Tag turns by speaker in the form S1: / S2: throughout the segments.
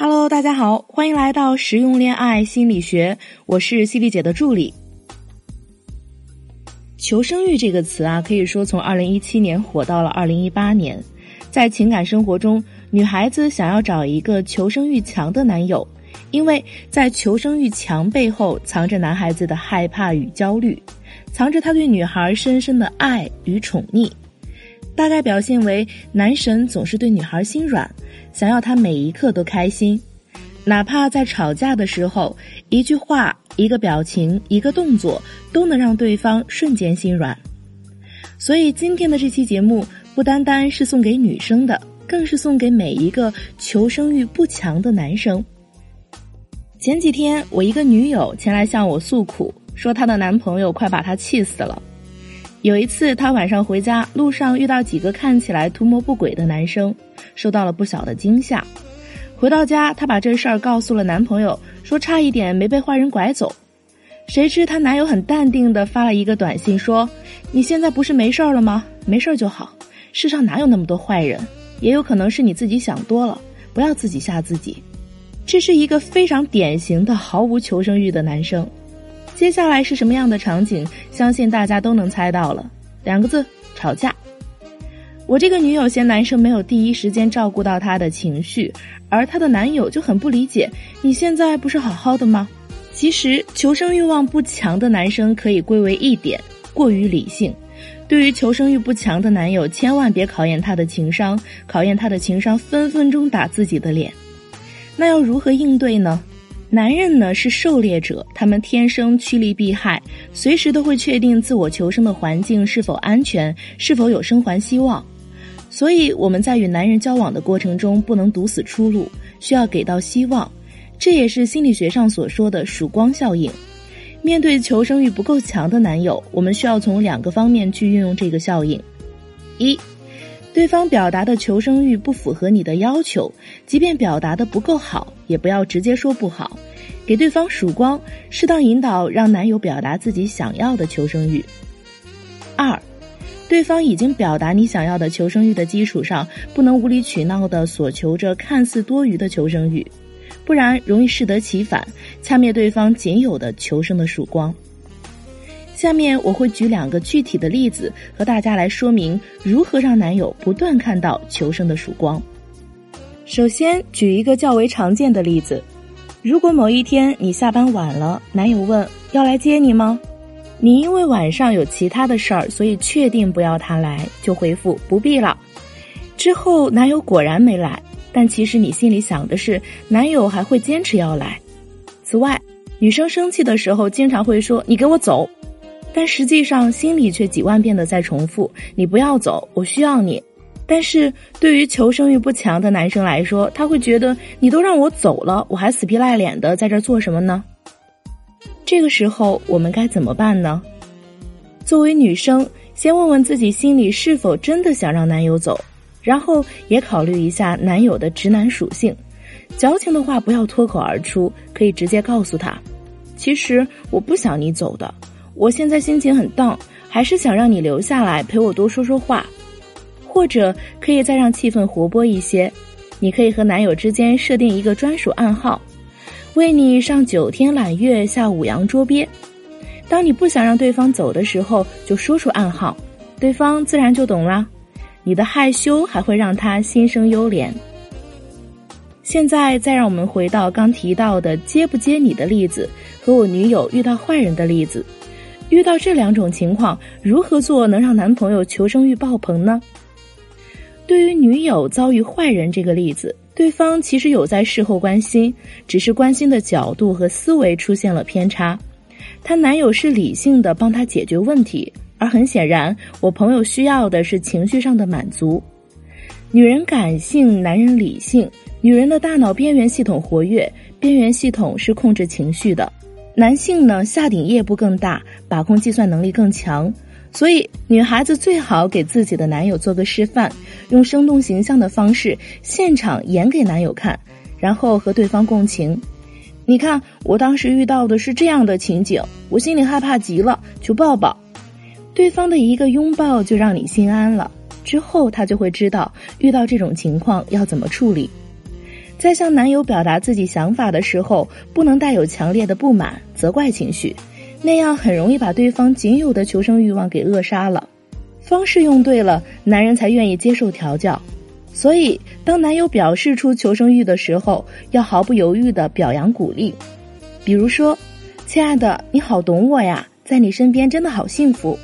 S1: Hello，大家好，欢迎来到实用恋爱心理学，我是犀利姐的助理。求生欲这个词啊，可以说从二零一七年火到了二零一八年。在情感生活中，女孩子想要找一个求生欲强的男友，因为在求生欲强背后藏着男孩子的害怕与焦虑，藏着他对女孩深深的爱与宠溺。大概表现为男神总是对女孩心软，想要她每一刻都开心，哪怕在吵架的时候，一句话、一个表情、一个动作都能让对方瞬间心软。所以今天的这期节目不单单是送给女生的，更是送给每一个求生欲不强的男生。前几天我一个女友前来向我诉苦，说她的男朋友快把她气死了。有一次，她晚上回家路上遇到几个看起来图谋不轨的男生，受到了不小的惊吓。回到家，她把这事儿告诉了男朋友，说差一点没被坏人拐走。谁知她男友很淡定的发了一个短信说：“你现在不是没事儿了吗？没事就好。世上哪有那么多坏人？也有可能是你自己想多了，不要自己吓自己。”这是一个非常典型的毫无求生欲的男生。接下来是什么样的场景？相信大家都能猜到了。两个字：吵架。我这个女友嫌男生没有第一时间照顾到她的情绪，而她的男友就很不理解。你现在不是好好的吗？其实，求生欲望不强的男生可以归为一点：过于理性。对于求生欲不强的男友，千万别考验他的情商，考验他的情商，分分钟打自己的脸。那要如何应对呢？男人呢是狩猎者，他们天生趋利避害，随时都会确定自我求生的环境是否安全，是否有生还希望。所以我们在与男人交往的过程中，不能堵死出路，需要给到希望。这也是心理学上所说的曙光效应。面对求生欲不够强的男友，我们需要从两个方面去运用这个效应：一。对方表达的求生欲不符合你的要求，即便表达的不够好，也不要直接说不好，给对方曙光，适当引导，让男友表达自己想要的求生欲。二，对方已经表达你想要的求生欲的基础上，不能无理取闹的索求着看似多余的求生欲，不然容易适得其反，掐灭对方仅有的求生的曙光。下面我会举两个具体的例子，和大家来说明如何让男友不断看到求生的曙光。首先，举一个较为常见的例子：如果某一天你下班晚了，男友问要来接你吗？你因为晚上有其他的事儿，所以确定不要他来，就回复不必了。之后男友果然没来，但其实你心里想的是，男友还会坚持要来。此外，女生生气的时候经常会说：“你给我走。”但实际上，心里却几万遍的在重复：“你不要走，我需要你。”但是对于求生欲不强的男生来说，他会觉得你都让我走了，我还死皮赖脸的在这做什么呢？这个时候我们该怎么办呢？作为女生，先问问自己心里是否真的想让男友走，然后也考虑一下男友的直男属性，矫情的话不要脱口而出，可以直接告诉他：“其实我不想你走的。”我现在心情很荡，还是想让你留下来陪我多说说话，或者可以再让气氛活泼一些。你可以和男友之间设定一个专属暗号，为你上九天揽月，下五洋捉鳖。当你不想让对方走的时候，就说出暗号，对方自然就懂啦。你的害羞还会让他心生优怜。现在再让我们回到刚提到的接不接你的例子，和我女友遇到坏人的例子。遇到这两种情况，如何做能让男朋友求生欲爆棚呢？对于女友遭遇坏人这个例子，对方其实有在事后关心，只是关心的角度和思维出现了偏差。她男友是理性的帮她解决问题，而很显然，我朋友需要的是情绪上的满足。女人感性，男人理性。女人的大脑边缘系统活跃，边缘系统是控制情绪的。男性呢，下顶叶部更大，把控计算能力更强，所以女孩子最好给自己的男友做个示范，用生动形象的方式现场演给男友看，然后和对方共情。你看，我当时遇到的是这样的情景，我心里害怕极了，求抱抱。对方的一个拥抱就让你心安了，之后他就会知道遇到这种情况要怎么处理。在向男友表达自己想法的时候，不能带有强烈的不满、责怪情绪，那样很容易把对方仅有的求生欲望给扼杀了。方式用对了，男人才愿意接受调教。所以，当男友表示出求生欲的时候，要毫不犹豫的表扬鼓励。比如说：“亲爱的，你好懂我呀，在你身边真的好幸福。”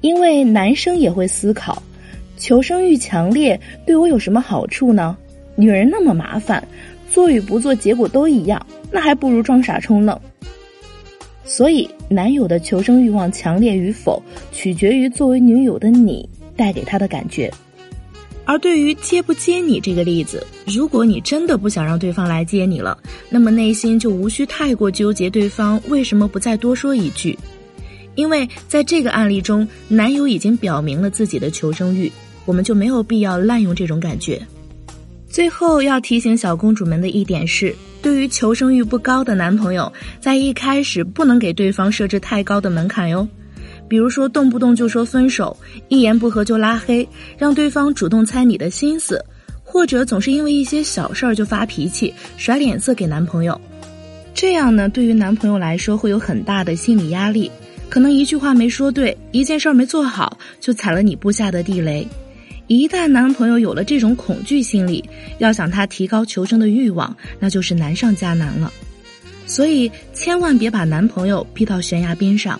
S1: 因为男生也会思考，求生欲强烈对我有什么好处呢？女人那么麻烦，做与不做结果都一样，那还不如装傻充愣。所以，男友的求生欲望强烈与否，取决于作为女友的你带给他的感觉。而对于接不接你这个例子，如果你真的不想让对方来接你了，那么内心就无需太过纠结对方为什么不再多说一句，因为在这个案例中，男友已经表明了自己的求生欲，我们就没有必要滥用这种感觉。最后要提醒小公主们的一点是，对于求生欲不高的男朋友，在一开始不能给对方设置太高的门槛哟。比如说，动不动就说分手，一言不合就拉黑，让对方主动猜你的心思，或者总是因为一些小事儿就发脾气、甩脸色给男朋友，这样呢，对于男朋友来说会有很大的心理压力，可能一句话没说对，一件事儿没做好，就踩了你布下的地雷。一旦男朋友有了这种恐惧心理，要想他提高求生的欲望，那就是难上加难了。所以，千万别把男朋友逼到悬崖边上。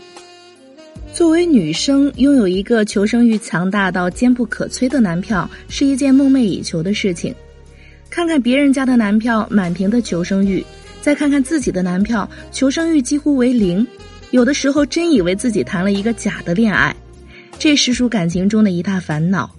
S1: 作为女生，拥有一个求生欲强大到坚不可摧的男票是一件梦寐以求的事情。看看别人家的男票满屏的求生欲，再看看自己的男票求生欲几乎为零，有的时候真以为自己谈了一个假的恋爱，这实属感情中的一大烦恼。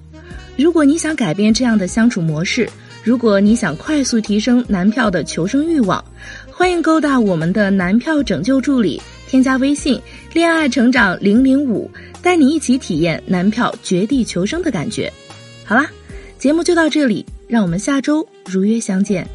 S1: 如果你想改变这样的相处模式，如果你想快速提升男票的求生欲望，欢迎勾搭我们的男票拯救助理。添加微信“恋爱成长零零五”，带你一起体验男票绝地求生的感觉。好啦，节目就到这里，让我们下周如约相见。